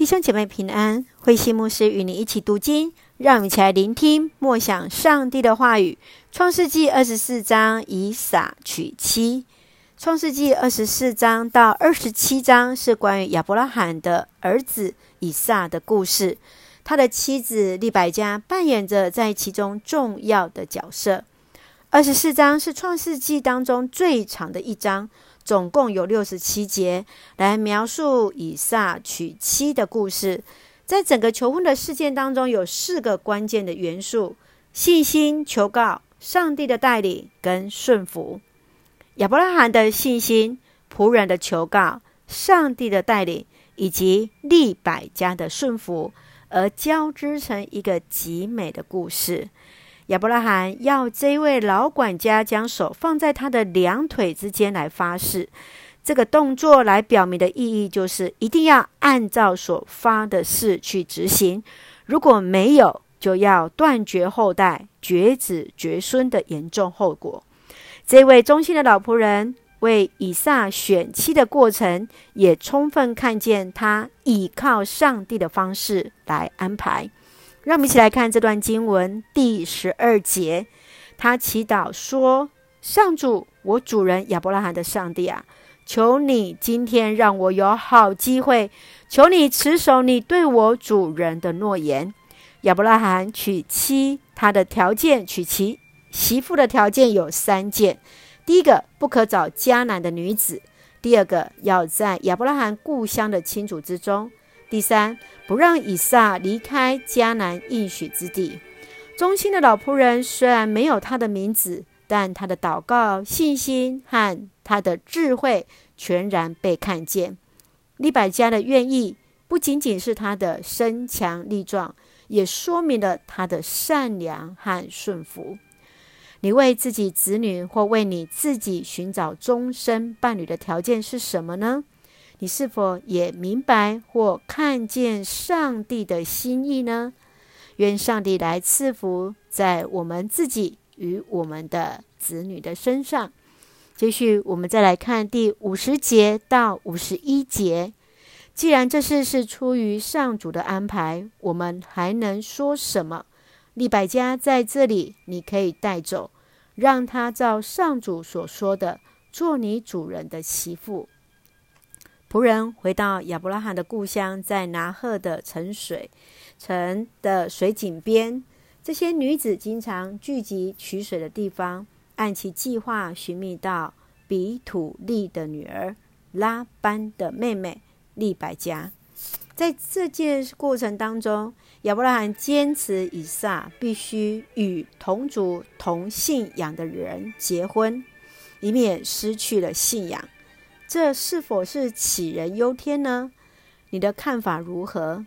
弟兄姐妹平安，慧馨牧师与你一起读经，让我们一起来聆听默想上帝的话语。创世纪二十四章，以撒娶妻。创世纪二十四章到二十七章是关于亚伯拉罕的儿子以撒的故事，他的妻子利百加扮演着在其中重要的角色。二十四章是创世纪当中最长的一章。总共有六十七节来描述以撒娶妻的故事。在整个求婚的事件当中，有四个关键的元素：信心、求告、上帝的带领跟顺服。亚伯拉罕的信心、仆人的求告、上帝的带领以及利百加的顺服，而交织成一个极美的故事。亚伯拉罕要这位老管家将手放在他的两腿之间来发誓，这个动作来表明的意义就是一定要按照所发的誓去执行，如果没有，就要断绝后代、绝子绝孙的严重后果。这位忠心的老仆人为以撒选妻的过程，也充分看见他倚靠上帝的方式来安排。让我们一起来看这段经文第十二节，他祈祷说：“上主，我主人亚伯拉罕的上帝啊，求你今天让我有好机会，求你持守你对我主人的诺言。”亚伯拉罕娶妻，他的条件娶妻媳妇的条件有三件：第一个，不可找迦南的女子；第二个，要在亚伯拉罕故乡的亲族之中。第三，不让以撒离开迦南应许之地。忠心的老仆人虽然没有他的名字，但他的祷告、信心和他的智慧全然被看见。利百加的愿意，不仅仅是他的身强力壮，也说明了他的善良和顺服。你为自己子女或为你自己寻找终身伴侣的条件是什么呢？你是否也明白或看见上帝的心意呢？愿上帝来赐福在我们自己与我们的子女的身上。继续，我们再来看第五十节到五十一节。既然这事是出于上主的安排，我们还能说什么？利百加在这里，你可以带走，让他照上主所说的，做你主人的媳妇。仆人回到亚伯拉罕的故乡，在拿鹤的沉水城的水井边，这些女子经常聚集取水的地方，按其计划寻觅到比土利的女儿拉班的妹妹利百加。在这件过程当中，亚伯拉罕坚持以撒必须与同族同信仰的人结婚，以免失去了信仰。这是否是杞人忧天呢？你的看法如何？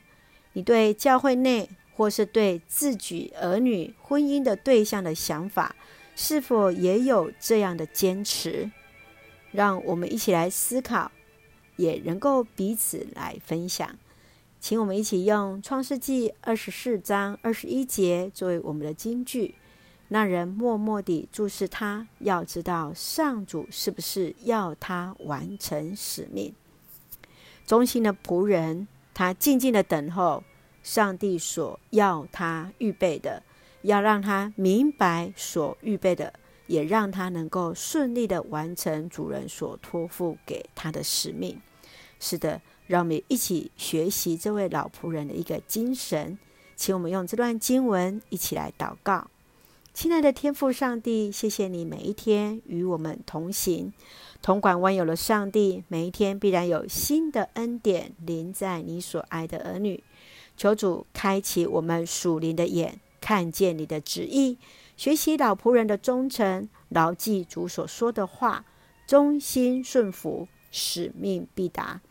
你对教会内或是对自己儿女婚姻的对象的想法，是否也有这样的坚持？让我们一起来思考，也能够彼此来分享。请我们一起用创世纪二十四章二十一节作为我们的金句。那人默默地注视他，要知道上主是不是要他完成使命。忠心的仆人，他静静地等候上帝所要他预备的，要让他明白所预备的，也让他能够顺利地完成主人所托付给他的使命。是的，让我们一起学习这位老仆人的一个精神。请我们用这段经文一起来祷告。亲爱的天父上帝，谢谢你每一天与我们同行，铜管万有的上帝，每一天必然有新的恩典临在你所爱的儿女。求主开启我们属灵的眼，看见你的旨意，学习老仆人的忠诚，牢记主所说的话，忠心顺服，使命必达。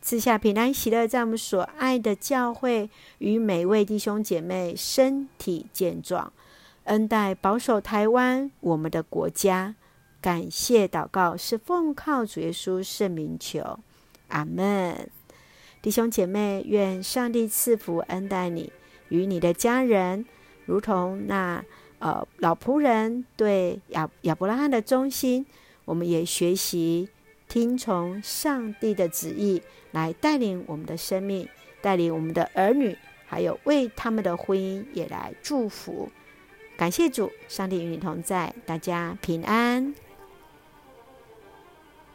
赐下平安喜乐，在我们所爱的教会与每位弟兄姐妹身体健壮。恩待保守台湾，我们的国家。感谢祷告是奉靠主耶稣圣名求，阿门。弟兄姐妹，愿上帝赐福恩待你与你的家人，如同那呃老仆人对亚亚伯拉罕的忠心，我们也学习听从上帝的旨意来带领我们的生命。带领我们的儿女，还有为他们的婚姻也来祝福。感谢主，上帝与你同在，大家平安。